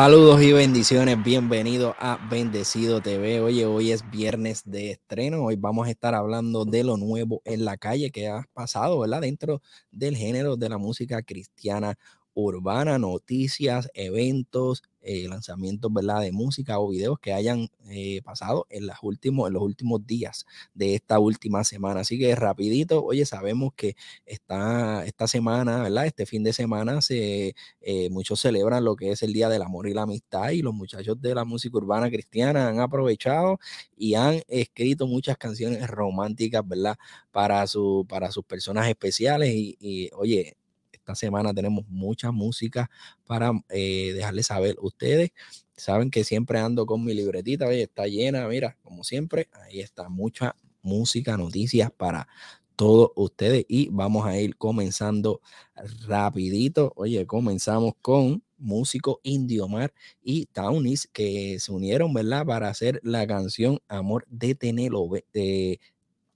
Saludos y bendiciones, bienvenido a Bendecido TV. Oye, hoy es viernes de estreno, hoy vamos a estar hablando de lo nuevo en la calle que ha pasado, ¿verdad? Dentro del género de la música cristiana urbana, noticias, eventos, eh, lanzamientos ¿verdad? de música o videos que hayan eh, pasado en, las últimos, en los últimos días de esta última semana. Así que rapidito, oye, sabemos que está esta semana, ¿verdad? Este fin de semana se, eh, muchos celebran lo que es el Día del Amor y la Amistad y los muchachos de la música urbana cristiana han aprovechado y han escrito muchas canciones románticas, ¿verdad? Para, su, para sus personas especiales y, y oye, esta semana tenemos mucha música para eh, dejarles saber. Ustedes saben que siempre ando con mi libretita, oye, está llena, mira, como siempre, ahí está mucha música, noticias para todos ustedes y vamos a ir comenzando rapidito. Oye, comenzamos con músico Indiomar y Townies que se unieron, ¿verdad? Para hacer la canción Amor de, de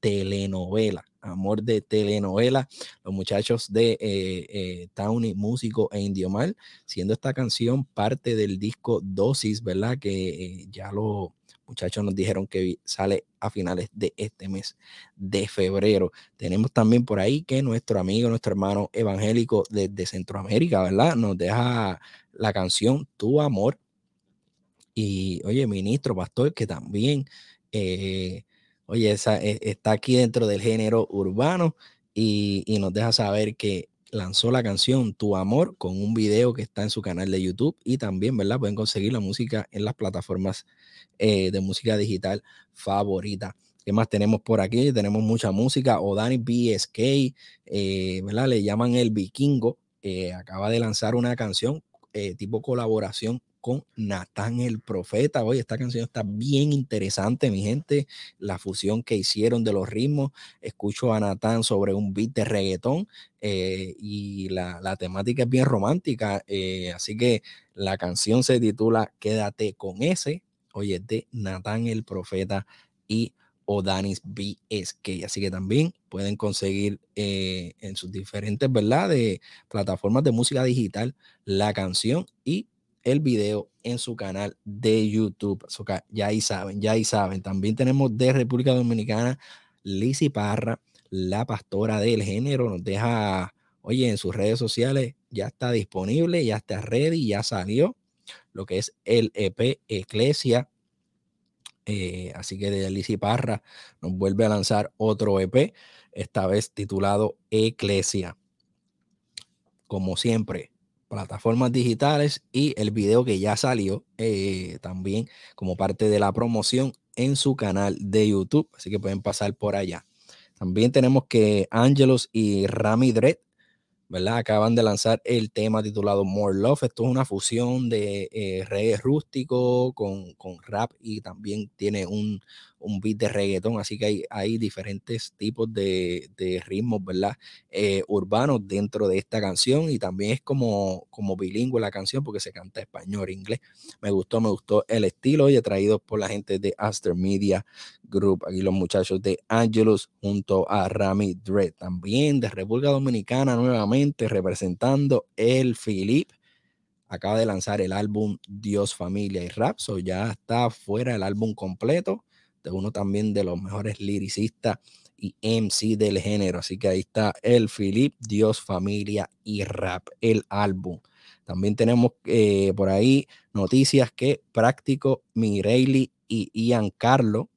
telenovela amor de telenovela, los muchachos de eh, eh, músico e Indiomar, siendo esta canción parte del disco Dosis, ¿verdad? Que eh, ya los muchachos nos dijeron que sale a finales de este mes de febrero. Tenemos también por ahí que nuestro amigo, nuestro hermano evangélico desde Centroamérica, ¿verdad? Nos deja la canción Tu Amor. Y oye, ministro, pastor, que también... Eh, oye, esa, e, está aquí dentro del género urbano y, nos deja saber que lanzó la canción Tu Amor con un video que está en su canal de YouTube y también, ¿verdad? Pueden conseguir la música en las plataformas eh, de música digital favorita. ¿Qué más tenemos por aquí? Tenemos mucha música. Odani BSK, eh, ¿verdad? Le llaman el vikingo. Acaba de lanzar una canción tipo colaboración con Natán el Profeta. Oye, esta canción está bien interesante, mi gente. La fusión que hicieron de los ritmos. Escucho a Natán sobre un beat de reggaetón eh, y la, temática es bien romántica. Eh, así que la canción se titula Quédate con ese. Oye, de Natán el Profeta y Odanis BSK. Así que también pueden conseguir eh, en sus diferentes, ¿verdad? De plataformas de música digital la canción y el video en su canal de YouTube. ya ahí saben, ya ahí saben. También tenemos de República Dominicana Lizzy Parra, la pastora del género, nos deja, oye, en sus redes sociales ya está disponible, ya está ready, ya salió lo que es el EP Eclesia. Eh, así que de Lizzy Parra nos vuelve a lanzar otro EP, esta vez titulado Eclesia. Como siempre, plataformas digitales y el video que ya salió eh, también como parte de la promoción en su canal de YouTube. Así que pueden pasar por allá. También tenemos que Angelos y Rami Dredd ¿verdad? Acaban de lanzar el tema titulado More Love. Esto es una fusión de eh, reggae rústico con, con, rap y también tiene un, un beat de reggaetón, así que hay, hay diferentes tipos de, de ritmos, ¿verdad? Eh, urbanos dentro de esta canción y también es como, como bilingüe la canción porque se canta español, inglés. Me gustó, me gustó el estilo y traído por la gente de Aster Media Group, aquí los muchachos de Angelus junto a Rami Dread, también de República Dominicana nuevamente representando el Philip acaba de lanzar el álbum Dios, Familia y Rap, so ya está fuera el álbum completo de uno también de los mejores liricistas y MC del género. Así que ahí está el Philip, Dios, Familia y Rap, el álbum. También tenemos eh, por ahí noticias que Práctico, Mireille y Ian Carlo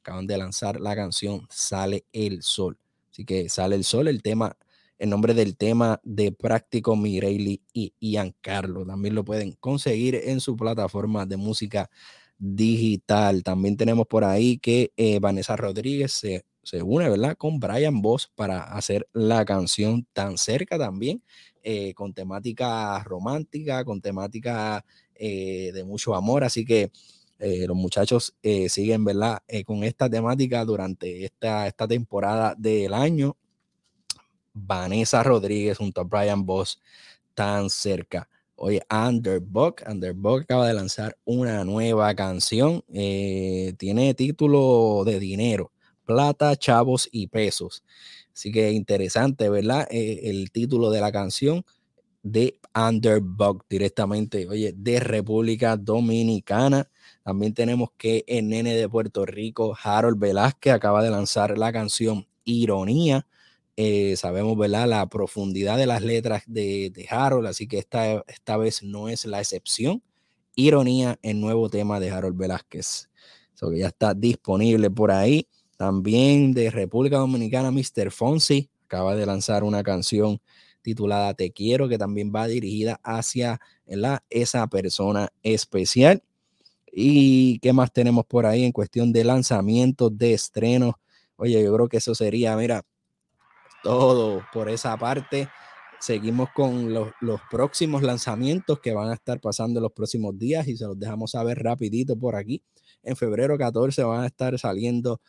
acaban de lanzar la canción Sale el Sol. Así que Sale el Sol, el tema, el nombre del tema de Práctico, Mireille y Ian Carlo. También lo pueden conseguir en su plataforma de música digital. También tenemos por ahí que eh, Vanessa Rodríguez se, une, ¿verdad? Con Brian Voss para hacer la canción tan cerca también, eh, con temática romántica, con temática eh, de mucho amor. Así que los muchachos siguen, ¿verdad? con esta temática durante esta, esta temporada del año. Vanessa Rodríguez junto a Brian Voss tan cerca. Oye, Underbug, Underbug acaba de lanzar una nueva canción. Eh, tiene título de dinero, plata, chavos y pesos. Así que interesante, ¿verdad? Eh, el título de la canción. de Underbug directamente, oye, de República Dominicana. También tenemos que el nene de Puerto Rico, Harold Velázquez, acaba de lanzar la canción Ironía. Eh, sabemos, ¿verdad?, la profundidad de las letras de, de Harold, así que esta, esta vez no es la excepción. Ironía, el nuevo tema de Harold Velázquez. Eso que ya está disponible por ahí. También de República Dominicana, Mr. Fonsi acaba de lanzar una canción titulada Te quiero, que también va dirigida hacia esa persona especial. ¿Y qué más tenemos por ahí en cuestión de lanzamientos, de estrenos? Oye, yo creo que eso sería, mira, todo por esa parte. Seguimos con los, los, próximos lanzamientos que van a estar pasando los próximos días y se los dejamos saber rapidito por aquí. En febrero 14 van a estar saliendo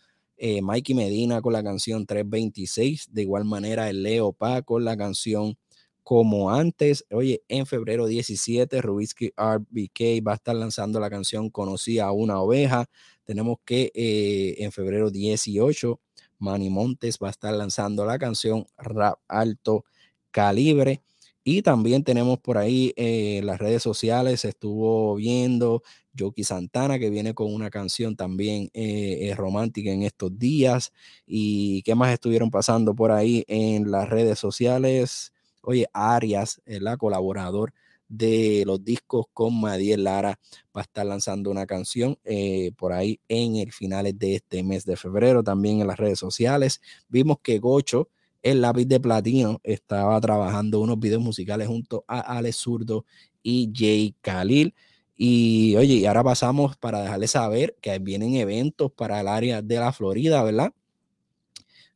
eh, Mikey Medina con la canción 326, de igual manera el Leo Pa con la canción como antes. Oye, en febrero 17, Rubisky RBK va a estar lanzando la canción Conocí a una oveja. Tenemos que eh, en febrero 18, Manny Montes va a estar lanzando la canción Rap Alto Calibre. Y también tenemos por ahí eh, las redes sociales, estuvo viendo Joki Santana, que viene con una canción también eh, romántica en estos días. ¿Y qué más estuvieron pasando por ahí en las redes sociales? Oye, Arias, la colaborador de los discos con Madiel Lara, va a estar lanzando una canción eh, por ahí en el finales de este mes de febrero, también en las redes sociales. Vimos que Gocho el lápiz de platino estaba trabajando unos videos musicales junto a Alex Zurdo y Jay Khalil. Y oye, y ahora pasamos para dejarles saber que vienen eventos para el área de la Florida, ¿verdad?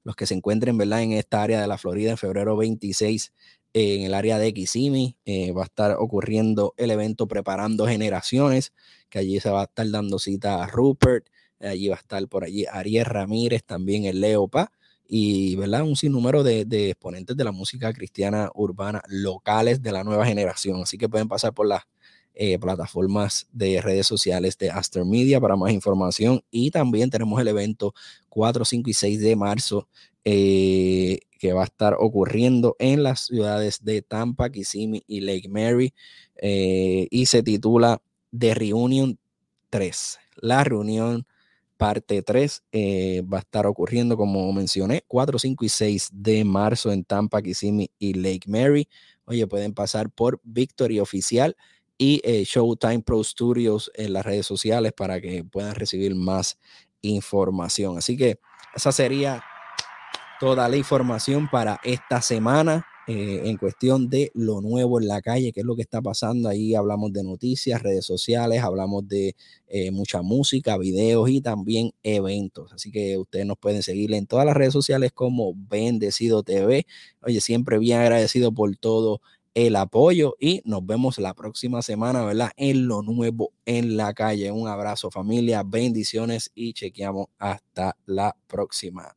Los que se encuentren, ¿verdad? En esta área de la Florida en febrero 26 en el área de Kissimmee eh, va a estar ocurriendo el evento Preparando Generaciones, que allí se va a estar dando cita a Rupert, allí va a estar por allí Ariel Ramírez, también el Leopa, y ¿verdad? un sinnúmero de, de, exponentes de la música cristiana urbana locales de la nueva generación. Así que pueden pasar por las eh, plataformas de redes sociales de Aster Media para más información. Y también tenemos el evento 4, 5 y 6 de marzo eh, que va a estar ocurriendo en las ciudades de Tampa, Kissimmee y Lake Mary. Eh, y se titula The Reunion 3. La reunión parte 3 eh, va a estar ocurriendo, como mencioné, 4, 5 y 6 de marzo en Tampa, Kissimmee y Lake Mary. Oye, pueden pasar por Victory Oficial y Showtime Pro Studios en las redes sociales para que puedan recibir más información. Así que esa sería toda la información para esta semana. Eh, en cuestión de lo nuevo en la calle, qué es lo que está pasando. Ahí hablamos de noticias, redes sociales, hablamos de eh, mucha música, videos y también eventos. Así que ustedes nos pueden seguir en todas las redes sociales como Bendecido TV. Oye, siempre bien agradecido por todo el apoyo y nos vemos la próxima semana, ¿verdad? En lo nuevo en la calle. Un abrazo familia, bendiciones y chequeamos hasta la próxima.